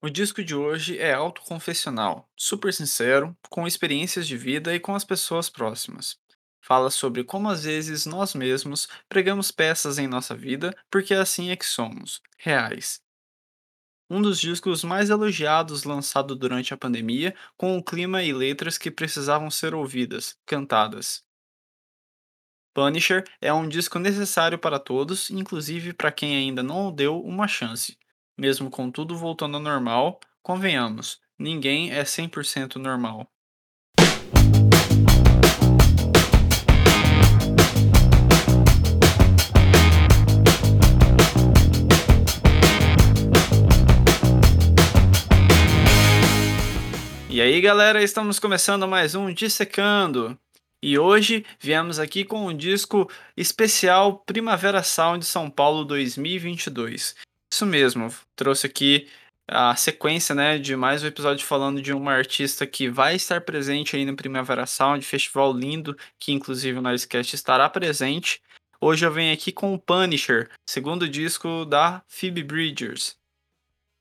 O disco de hoje é autoconfessional, super sincero, com experiências de vida e com as pessoas próximas. Fala sobre como às vezes nós mesmos pregamos peças em nossa vida porque assim é que somos, reais. Um dos discos mais elogiados lançado durante a pandemia, com o clima e letras que precisavam ser ouvidas, cantadas. Punisher é um disco necessário para todos, inclusive para quem ainda não deu uma chance. Mesmo com tudo voltando ao normal, convenhamos, ninguém é 100% normal. E aí, galera, estamos começando mais um Dissecando. E hoje viemos aqui com um disco especial Primavera Sound São Paulo 2022. Isso mesmo, trouxe aqui a sequência né, de mais um episódio falando de uma artista que vai estar presente aí no Primavera Sound, festival lindo, que inclusive o Noisecast estará presente. Hoje eu venho aqui com o Punisher, segundo disco da Phoebe Bridgers.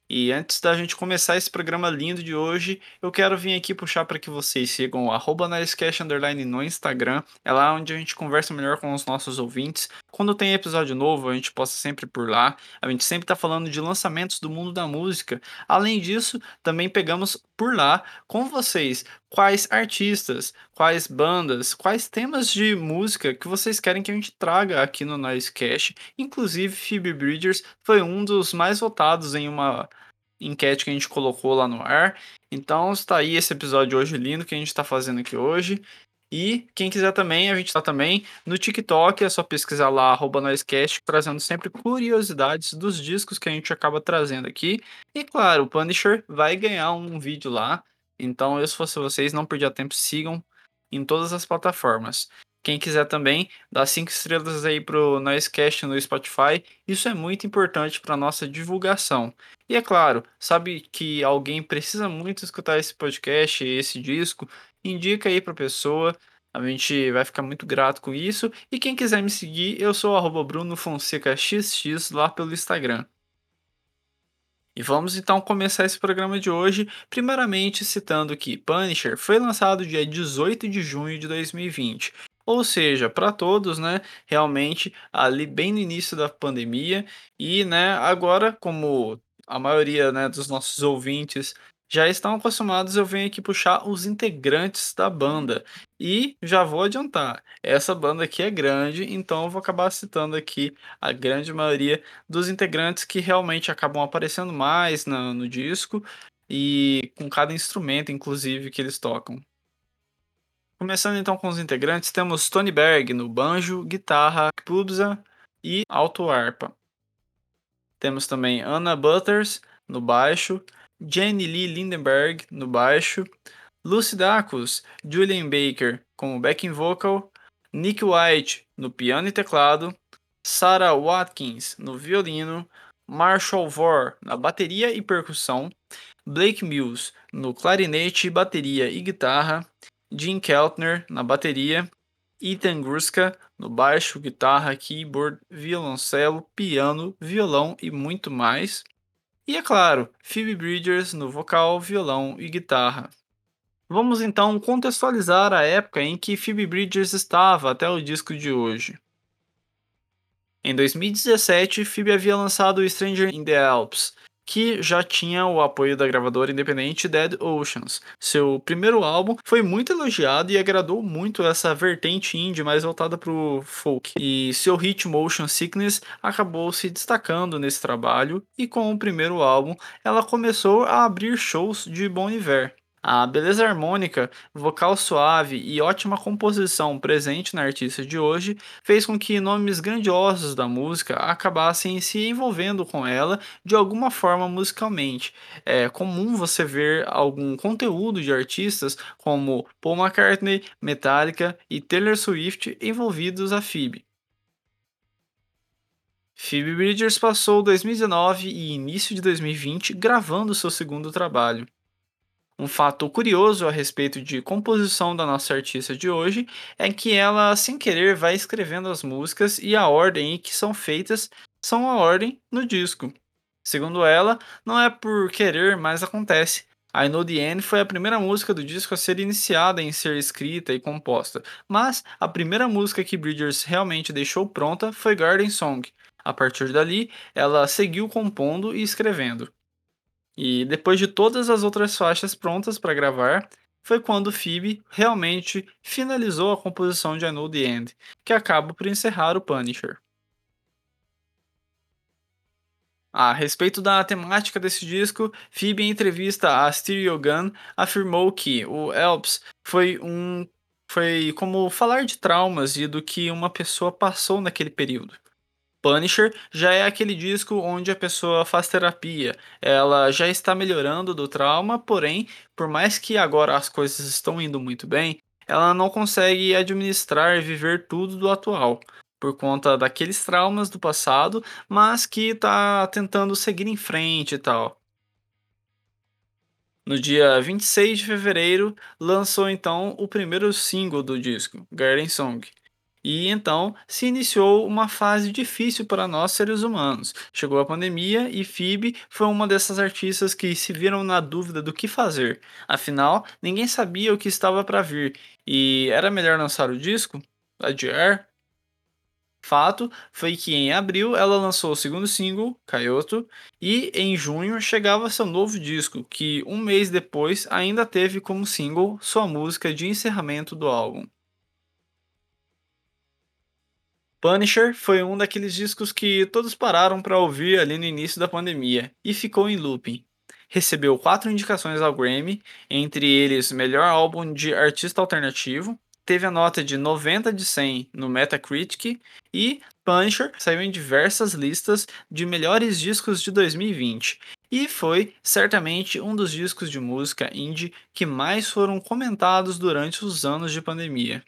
E antes da gente começar esse programa lindo de hoje, eu quero vir aqui puxar para que vocês sigam o arroba no Instagram. É lá onde a gente conversa melhor com os nossos ouvintes. Quando tem episódio novo, a gente posta sempre por lá. A gente sempre está falando de lançamentos do mundo da música. Além disso, também pegamos por lá com vocês quais artistas, quais bandas, quais temas de música que vocês querem que a gente traga aqui no Noisecast. Inclusive, Phoebe Bridgers foi um dos mais votados em uma enquete que a gente colocou lá no ar. Então está aí esse episódio hoje lindo que a gente está fazendo aqui hoje. E quem quiser também, a gente está também no TikTok, é só pesquisar lá, arroba Noisecast, trazendo sempre curiosidades dos discos que a gente acaba trazendo aqui. E claro, o Punisher vai ganhar um vídeo lá. Então, eu, se fosse vocês, não perdia tempo, sigam em todas as plataformas. Quem quiser também, dá cinco estrelas aí pro Noisecast no Spotify. Isso é muito importante para nossa divulgação. E é claro, sabe que alguém precisa muito escutar esse podcast, esse disco, indica aí para pessoa. A gente vai ficar muito grato com isso. E quem quiser me seguir, eu sou o Bruno Fonseca XX lá pelo Instagram. E vamos então começar esse programa de hoje, primeiramente citando que Punisher foi lançado dia 18 de junho de 2020. Ou seja, para todos, né, realmente ali bem no início da pandemia e, né, agora como a maioria, né, dos nossos ouvintes já estão acostumados, eu venho aqui puxar os integrantes da banda. E já vou adiantar, essa banda aqui é grande, então eu vou acabar citando aqui a grande maioria dos integrantes que realmente acabam aparecendo mais no, no disco e com cada instrumento, inclusive, que eles tocam. Começando então com os integrantes, temos Tony Berg no banjo, guitarra, pubza e alto. Temos também Anna Butters no baixo, Jenny Lee Lindenberg no baixo, Lucy Dacus, Julian Baker como backing vocal, Nick White no piano e teclado, Sarah Watkins no violino, Marshall Vore na bateria e percussão, Blake Mills no clarinete, bateria e guitarra, Jim Keltner na bateria, Ethan Gruska no baixo, guitarra, keyboard, violoncelo, piano, violão e muito mais. E é claro, Phoebe Bridgers no vocal, violão e guitarra. Vamos então contextualizar a época em que Phoebe Bridgers estava até o disco de hoje. Em 2017, Phoebe havia lançado Stranger in the Alps, que já tinha o apoio da gravadora independente Dead Oceans. Seu primeiro álbum foi muito elogiado e agradou muito essa vertente indie mais voltada para o folk. E seu hit Motion Sickness acabou se destacando nesse trabalho e com o primeiro álbum ela começou a abrir shows de Bon Iver. A beleza harmônica, vocal suave e ótima composição presente na artista de hoje fez com que nomes grandiosos da música acabassem se envolvendo com ela de alguma forma musicalmente. É comum você ver algum conteúdo de artistas como Paul McCartney, Metallica e Taylor Swift envolvidos a Phoebe. Phoebe Bridgers passou 2019 e início de 2020 gravando seu segundo trabalho. Um fato curioso a respeito de composição da nossa artista de hoje é que ela, sem querer, vai escrevendo as músicas e a ordem em que são feitas são a ordem no disco. Segundo ela, não é por querer, mas acontece. I Know The End foi a primeira música do disco a ser iniciada em ser escrita e composta, mas a primeira música que Bridgers realmente deixou pronta foi Garden Song. A partir dali, ela seguiu compondo e escrevendo. E depois de todas as outras faixas prontas para gravar, foi quando Phoebe realmente finalizou a composição de I Know The End, que acaba por encerrar o Punisher. A respeito da temática desse disco, Phoebe em entrevista à Stereo Gun afirmou que o Elps foi um foi como falar de traumas e do que uma pessoa passou naquele período. Punisher já é aquele disco onde a pessoa faz terapia, ela já está melhorando do trauma, porém, por mais que agora as coisas estão indo muito bem, ela não consegue administrar e viver tudo do atual, por conta daqueles traumas do passado, mas que está tentando seguir em frente e tal. No dia 26 de fevereiro, lançou então o primeiro single do disco, Garden Song. E então se iniciou uma fase difícil para nós seres humanos. Chegou a pandemia e Phoebe foi uma dessas artistas que se viram na dúvida do que fazer. Afinal, ninguém sabia o que estava para vir e era melhor lançar o disco? Adiar? Fato foi que em abril ela lançou o segundo single, Kyoto, e em junho chegava seu novo disco, que um mês depois ainda teve como single sua música de encerramento do álbum. Punisher foi um daqueles discos que todos pararam para ouvir ali no início da pandemia e ficou em looping. Recebeu quatro indicações ao Grammy, entre eles melhor álbum de artista alternativo, teve a nota de 90 de 100 no Metacritic e Punisher saiu em diversas listas de melhores discos de 2020 e foi certamente um dos discos de música indie que mais foram comentados durante os anos de pandemia.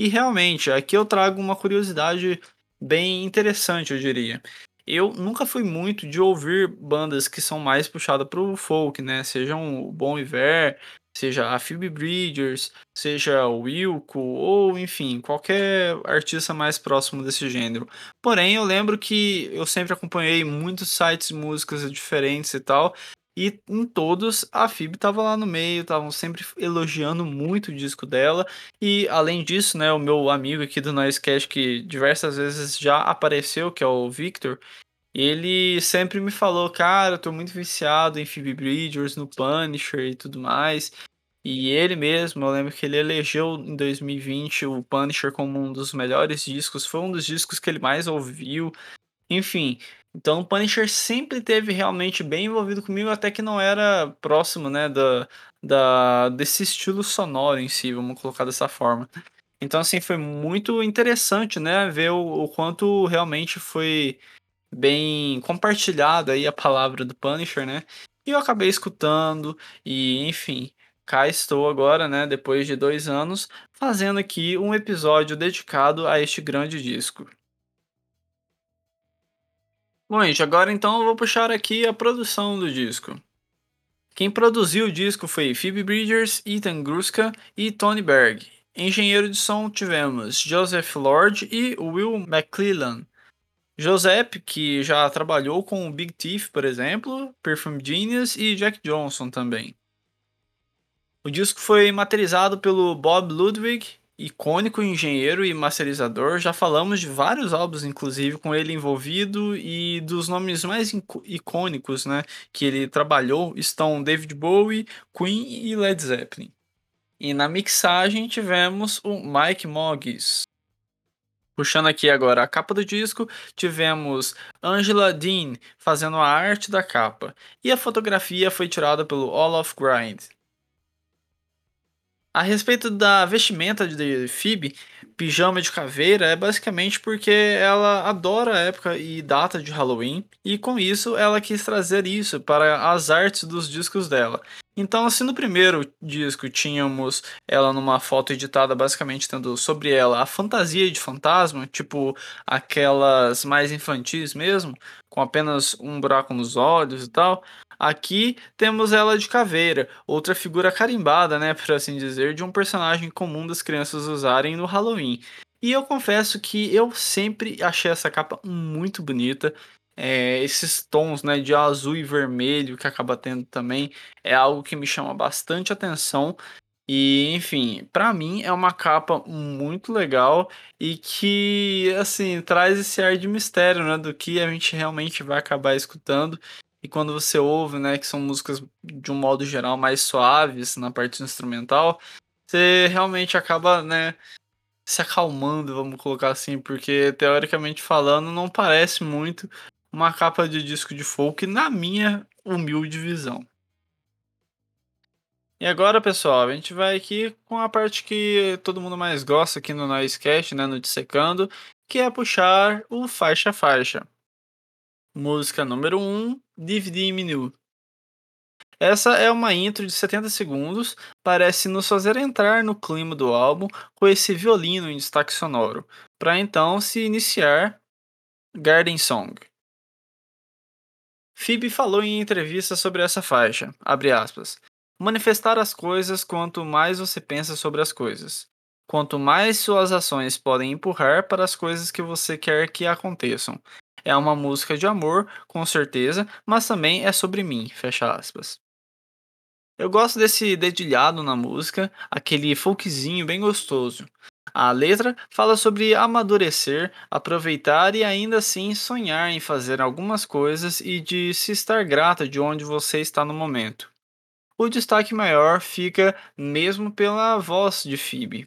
E realmente, aqui eu trago uma curiosidade bem interessante, eu diria. Eu nunca fui muito de ouvir bandas que são mais puxadas para o folk, né? Sejam o Bon Iver, seja a Phoebe Bridgers, seja o Wilco, ou enfim, qualquer artista mais próximo desse gênero. Porém, eu lembro que eu sempre acompanhei muitos sites de músicas diferentes e tal, e em todos a Phoebe estava lá no meio, estavam sempre elogiando muito o disco dela. E além disso, né, o meu amigo aqui do Noisecast, que diversas vezes já apareceu, que é o Victor, ele sempre me falou, cara, eu tô muito viciado em Phoebe Bridgers, no Punisher e tudo mais. E ele mesmo, eu lembro que ele elegeu em 2020 o Punisher como um dos melhores discos, foi um dos discos que ele mais ouviu. Enfim, então o Punisher sempre teve realmente bem envolvido comigo, até que não era próximo, né, da, da, desse estilo sonoro em si, vamos colocar dessa forma. Então, assim, foi muito interessante, né, ver o, o quanto realmente foi bem compartilhada aí a palavra do Punisher, né, e eu acabei escutando, e enfim, cá estou agora, né, depois de dois anos, fazendo aqui um episódio dedicado a este grande disco. Bom, gente, agora então eu vou puxar aqui a produção do disco. Quem produziu o disco foi Phoebe Bridgers, Ethan Gruska e Tony Berg. Engenheiro de som tivemos Joseph Lord e Will McClellan. Joseph, que já trabalhou com Big Thief, por exemplo, Perfume Genius e Jack Johnson também. O disco foi materializado pelo Bob Ludwig icônico engenheiro e masterizador. Já falamos de vários álbuns, inclusive, com ele envolvido e dos nomes mais icônicos, né, que ele trabalhou estão David Bowie, Queen e Led Zeppelin. E na mixagem tivemos o Mike Moggs. Puxando aqui agora a capa do disco, tivemos Angela Dean fazendo a arte da capa, e a fotografia foi tirada pelo Olaf Grind. A respeito da vestimenta de Phoebe, pijama de caveira é basicamente porque ela adora a época e data de Halloween, e com isso ela quis trazer isso para as artes dos discos dela. Então, assim, no primeiro disco tínhamos ela numa foto editada, basicamente tendo sobre ela a fantasia de fantasma, tipo aquelas mais infantis mesmo, com apenas um buraco nos olhos e tal. Aqui temos ela de caveira, outra figura carimbada, né, por assim dizer, de um personagem comum das crianças usarem no Halloween. E eu confesso que eu sempre achei essa capa muito bonita. eh, esses tons, né, de azul e vermelho que acaba tendo também, é algo que me chama bastante atenção. E, enfim, pra mim é uma capa muito legal e que, assim, traz esse ar de mistério, né, do que a gente realmente vai acabar escutando. E quando você ouve, né, que são músicas de um modo geral mais suaves na parte instrumental, você realmente acaba, né, se acalmando, vamos colocar assim, porque teoricamente falando não parece muito uma capa de disco de folk na minha humilde visão. E agora, pessoal, a gente vai aqui com a parte que todo mundo mais gosta aqui no Noisecast, né, no Dissecando, que é puxar o faixa faixa. Música número 1, DVD Menu. Essa é uma intro de 70 segundos, parece nos fazer entrar no clima do álbum com esse violino em destaque sonoro, para então se iniciar Garden Song. Phoebe falou em entrevista sobre essa faixa, aspas, Manifestar as coisas quanto mais você pensa sobre as coisas. Quanto mais suas ações podem empurrar para as coisas que você quer que aconteçam. É uma música de amor, com certeza, mas também é sobre mim, fecha aspas. Eu gosto desse dedilhado na música, aquele folkzinho bem gostoso. A letra fala sobre amadurecer, aproveitar e ainda assim sonhar em fazer algumas coisas e de se estar grata de onde você está no momento o destaque maior fica mesmo pela voz de Phoebe.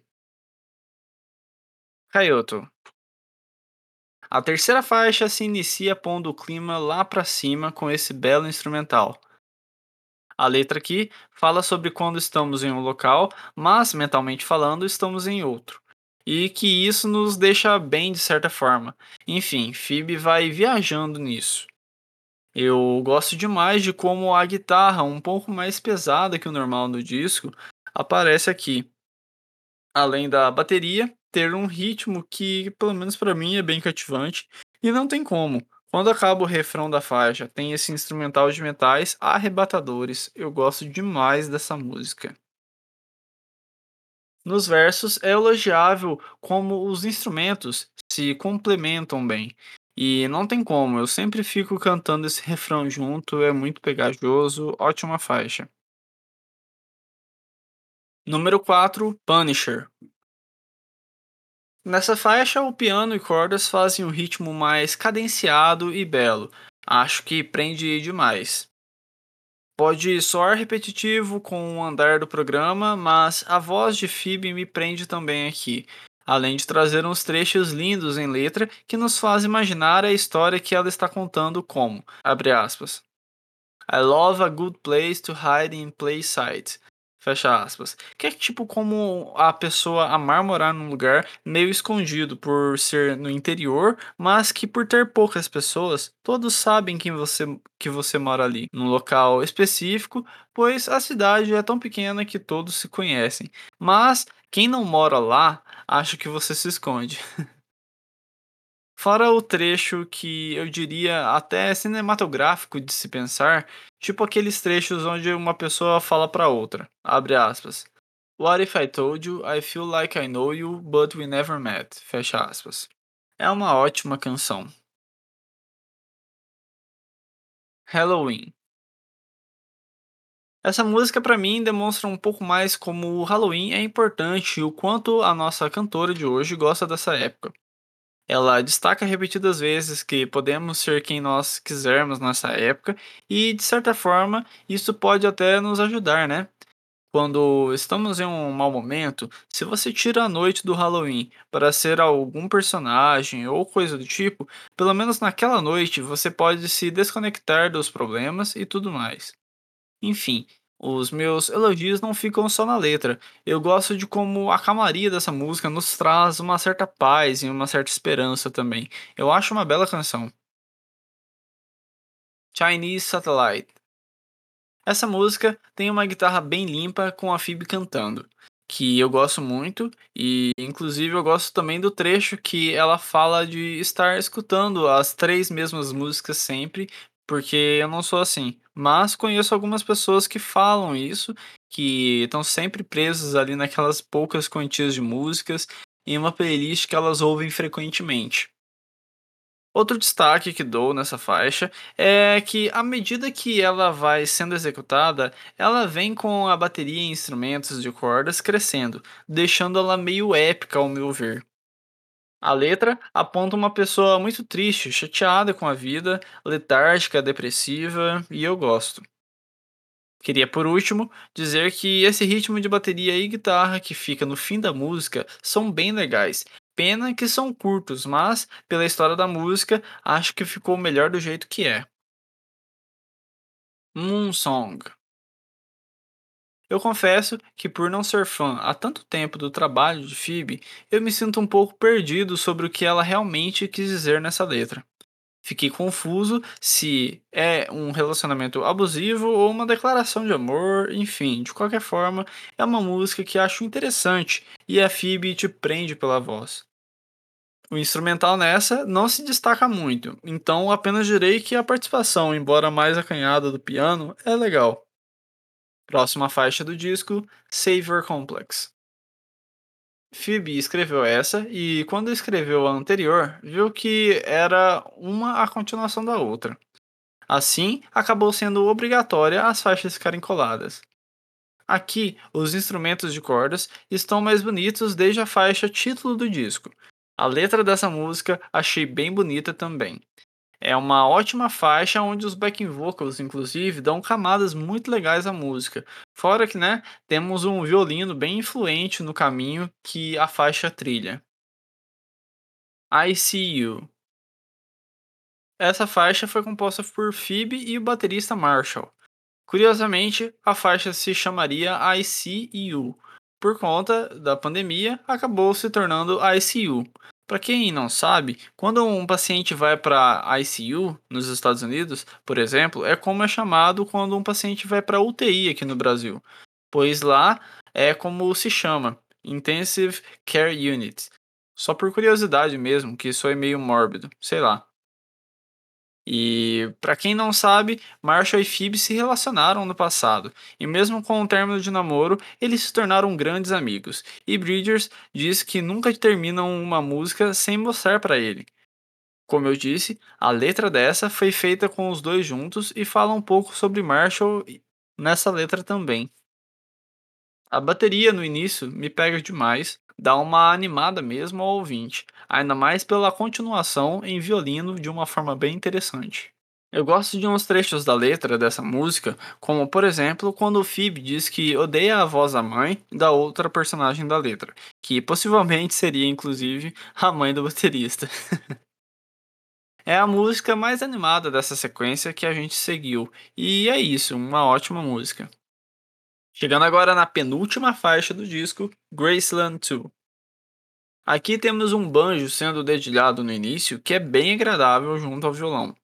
Kyoto. A terceira faixa se inicia pondo o clima lá para cima com esse belo instrumental. A letra aqui fala sobre quando estamos em um local, mas mentalmente falando, estamos em outro. E que isso nos deixa bem de certa forma. Enfim, Phoebe vai viajando nisso. Eu gosto demais de como a guitarra, um pouco mais pesada que o normal no disco, aparece aqui. Além da bateria ter um ritmo que, pelo menos para mim, é bem cativante e não tem como. Quando acaba o refrão da faixa, tem esse instrumental de metais arrebatadores. Eu gosto demais dessa música. Nos versos é elogiável como os instrumentos se complementam bem. E não tem como, eu sempre fico cantando esse refrão junto, é muito pegajoso, ótima faixa. Número 4, Punisher. Nessa faixa, o piano e cordas fazem um ritmo mais cadenciado e belo. Acho que prende demais. Pode soar repetitivo com o andar do programa, mas a voz de Phoebe me prende também aqui além de trazer uns trechos lindos em letra que nos faz imaginar a história que ela está contando como, abre aspas, I love a good place to hide in plain sight. Fecha aspas. Que é tipo como a pessoa amar morar num lugar meio escondido por ser no interior, mas que por ter poucas pessoas, todos sabem que você, que você mora ali, num local específico, pois a cidade é tão pequena que todos se conhecem. Mas quem não mora lá acha que você se esconde. Fora o trecho que eu diria até cinematográfico de se pensar, tipo aqueles trechos onde uma pessoa fala para outra, abre aspas. What if I told you I feel like I know you, but we never met? Fecha aspas. É uma ótima canção. Halloween. Essa música para mim demonstra um pouco mais como o Halloween é importante e o quanto a nossa cantora de hoje gosta dessa época. Ela destaca repetidas vezes que podemos ser quem nós quisermos nessa época e, de certa forma, isso pode até nos ajudar, né? Quando estamos em um mau momento, se você tira a noite do Halloween para ser algum personagem ou coisa do tipo, pelo menos naquela noite você pode se desconectar dos problemas e tudo mais. Enfim, os meus elogios não ficam só na letra. Eu gosto de como a calmaria dessa música nos traz uma certa paz e uma certa esperança também. Eu acho uma bela canção. Chinese Satellite. Essa música tem uma guitarra bem limpa com a Phoebe cantando, que eu gosto muito e inclusive eu gosto também do trecho que ela fala de estar escutando as três mesmas músicas sempre porque eu não sou assim. Mas conheço algumas pessoas que falam isso, que estão sempre presas ali naquelas poucas quantias de músicas em uma playlist que elas ouvem frequentemente. Outro destaque que dou nessa faixa é que, à medida que ela vai sendo executada, ela vem com a bateria e instrumentos de cordas crescendo, deixando ela meio épica ao meu ver. A letra aponta uma pessoa muito triste, chateada com a vida, letárgica, depressiva, e eu gosto. Queria, por último, dizer que esse ritmo de bateria e guitarra que fica no fim da música são bem legais. Pena que são curtos, mas, pela história da música, acho que ficou melhor do jeito que é. Moon Song. Eu confesso que, por não ser fã há tanto tempo do trabalho de Phoebe, eu me sinto um pouco perdido sobre o que ela realmente quis dizer nessa letra. Fiquei confuso se é um relacionamento abusivo ou uma declaração de amor, enfim, de qualquer forma, é uma música que acho interessante e a Phoebe te prende pela voz. O instrumental nessa não se destaca muito, então apenas direi que a participação, embora mais acanhada do piano, é legal. Próxima faixa do disco, Savior Complex. Phoebe escreveu essa e, quando escreveu a anterior, viu que era uma a continuação da outra. Assim, acabou sendo obrigatória as faixas ficarem coladas. Aqui, os instrumentos de cordas estão mais bonitos desde a faixa título do disco. A letra dessa música achei bem bonita também. É uma ótima faixa onde os backing vocals, inclusive, dão camadas muito legais à música. Fora que, né, temos um violino bem influente no caminho que a faixa trilha. I See You. Essa faixa foi composta por Phoebe e o baterista Marshall. Curiosamente, a faixa se chamaria I See You. Por conta da pandemia, acabou se tornando ICU, para quem não sabe, quando um paciente vai para ICU nos Estados Unidos, por exemplo, é como é chamado quando um paciente vai para UTI aqui no Brasil, pois lá é como se chama, Intensive Care Unit. Só por curiosidade mesmo, que isso é meio mórbido, sei lá. E, para quem não sabe, Marshall e Phoebe se relacionaram no passado, e mesmo com o término de namoro, eles se tornaram grandes amigos. E Bridgers diz que nunca terminam uma música sem mostrar para ele. Como eu disse, a letra dessa foi feita com os dois juntos e fala um pouco sobre Marshall nessa letra também. A bateria no início me pega demais, dá uma animada mesmo ao ouvinte, ainda mais pela continuação em violino de uma forma bem interessante. Eu gosto de uns trechos da letra dessa música, como por exemplo quando o Phoebe diz que odeia a voz da mãe da outra personagem da letra, que possivelmente seria inclusive a mãe do baterista. é a música mais animada dessa sequência que a gente seguiu, e é isso, uma ótima música. Chegando agora na penúltima faixa do disco, Graceland 2. Aqui temos um banjo sendo dedilhado no início que é bem agradável junto ao violão.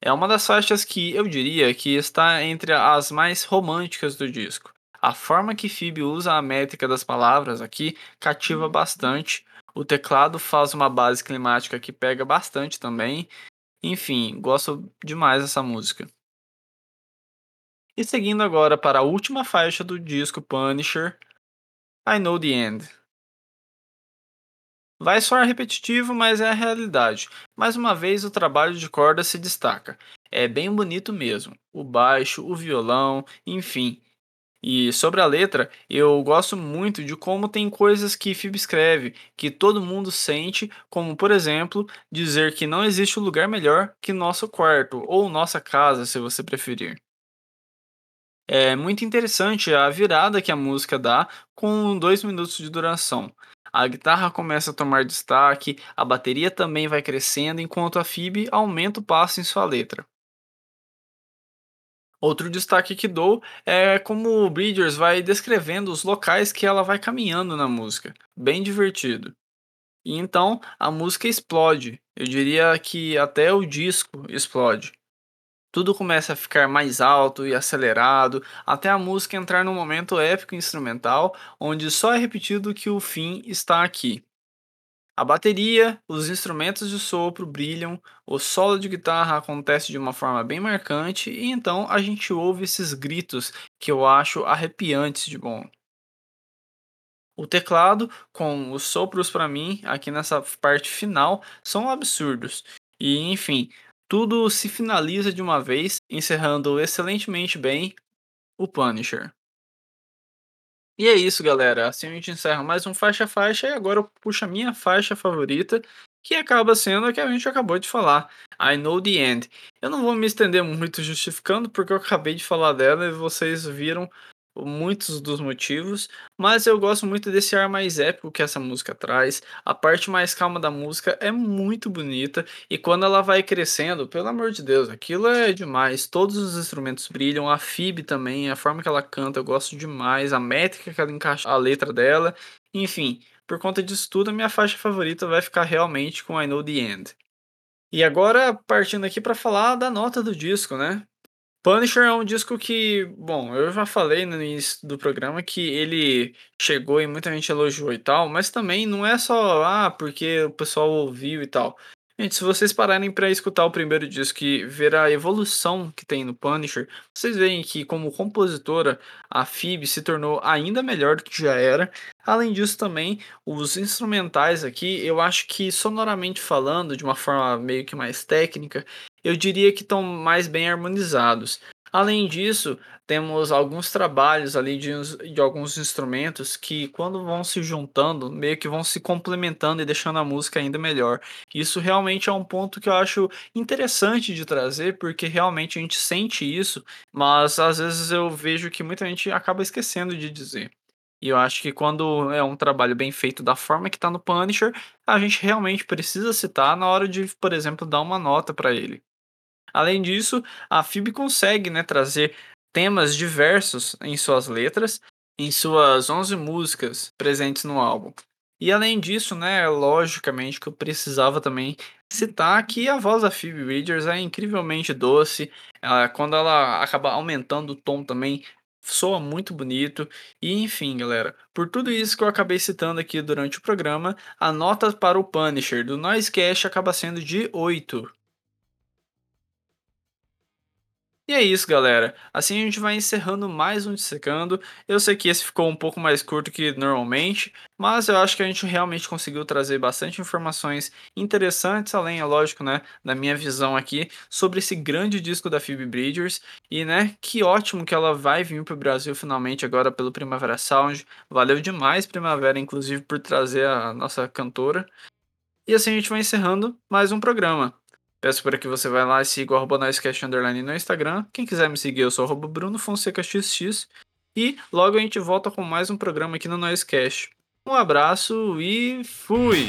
É uma das faixas que eu diria que está entre as mais românticas do disco. A forma que Phoebe usa a métrica das palavras aqui cativa bastante. O teclado faz uma base climática que pega bastante também. Enfim, gosto demais dessa música. E seguindo agora para a última faixa do disco Punisher, I Know the End. Vai soar repetitivo, mas é a realidade. Mais uma vez, o trabalho de corda se destaca. É bem bonito mesmo. O baixo, o violão, enfim. E sobre a letra, eu gosto muito de como tem coisas que Phoebe escreve, que todo mundo sente, como por exemplo, dizer que não existe lugar melhor que nosso quarto, ou nossa casa, se você preferir. É muito interessante a virada que a música dá com dois minutos de duração. A guitarra começa a tomar destaque, a bateria também vai crescendo, enquanto a Phoebe aumenta o passo em sua letra. Outro destaque que dou é como o Bridgers vai descrevendo os locais que ela vai caminhando na música. Bem divertido. E então a música explode. Eu diria que até o disco explode tudo começa a ficar mais alto e acelerado, até a música entrar num momento épico instrumental, onde só é repetido que o fim está aqui. A bateria, os instrumentos de sopro brilham, o solo de guitarra acontece de uma forma bem marcante e então a gente ouve esses gritos que eu acho arrepiantes de bom. O teclado, com os sopros para mim, aqui nessa parte final, são absurdos. E enfim, tudo se finaliza de uma vez, encerrando excelentemente bem o Punisher. E é isso, galera. Assim a gente encerra mais um faixa faixa e agora eu puxo a minha faixa favorita, que acaba sendo a que a gente acabou de falar, I Know the End. Eu não vou me estender muito justificando, porque eu acabei de falar dela e vocês viram muitos dos motivos, mas eu gosto muito desse ar mais épico que essa música traz. A parte mais calma da música é muito bonita e quando ela vai crescendo, pelo amor de Deus, aquilo é demais. Todos os instrumentos brilham, a Phoebe também, a forma que ela canta, eu gosto demais, a métrica que ela encaixa a letra dela, enfim, por conta disso tudo, a minha faixa favorita vai ficar realmente com I Know the End. E agora, partindo aqui para falar da nota do disco, né? Punisher é um disco que, bom, eu já falei no início do programa que ele chegou e muita gente elogiou e tal, mas também não é só, ah, porque o pessoal ouviu e tal. Gente, se vocês pararem para escutar o primeiro disco e ver a evolução que tem no Punisher, vocês veem que, como compositora, a Phoebe se tornou ainda melhor do que já era. Além disso, também, os instrumentais aqui, eu acho que sonoramente falando, de uma forma meio que mais técnica, eu diria que estão mais bem harmonizados. Além disso, temos alguns trabalhos ali de, de, alguns instrumentos que, quando vão se juntando, meio que vão se complementando e deixando a música ainda melhor. Isso realmente é um ponto que eu acho interessante de trazer, porque realmente a gente sente isso, mas às vezes eu vejo que muita gente acaba esquecendo de dizer. E eu acho que quando é um trabalho bem feito da forma que está no Punisher, a gente realmente precisa citar na hora de, por exemplo, dar uma nota para ele. Além disso, a FIB consegue né, trazer temas diversos em suas letras, em suas 11 músicas presentes no álbum. E além disso, né, logicamente que eu precisava também citar que a voz da Phoebe Bridgers é incrivelmente doce. Ela, quando ela acaba aumentando o tom também, soa muito bonito. E enfim, galera, por tudo isso que eu acabei citando aqui durante o programa, a nota para o Punisher do Noisecast acaba sendo de 8. E é isso, galera. Assim a gente vai encerrando mais um Dissecando. Eu sei que esse ficou um pouco mais curto que normalmente, mas eu acho que a gente realmente conseguiu trazer bastante informações interessantes, além, é lógico, né, da minha visão aqui sobre esse grande disco da Phoebe Bridgers. E, né, que ótimo que ela vai vir para o Brasil finalmente agora pelo Primavera Sound. Valeu demais, Primavera, inclusive, por trazer a nossa cantora. E assim a gente vai encerrando mais um programa. Peço para que você vá lá e siga o arroba Underline no Instagram. Quem quiser me seguir, eu sou arroba Bruno Fonseca XX. E logo a gente volta com mais um programa aqui no Noisecast. Um abraço e fui!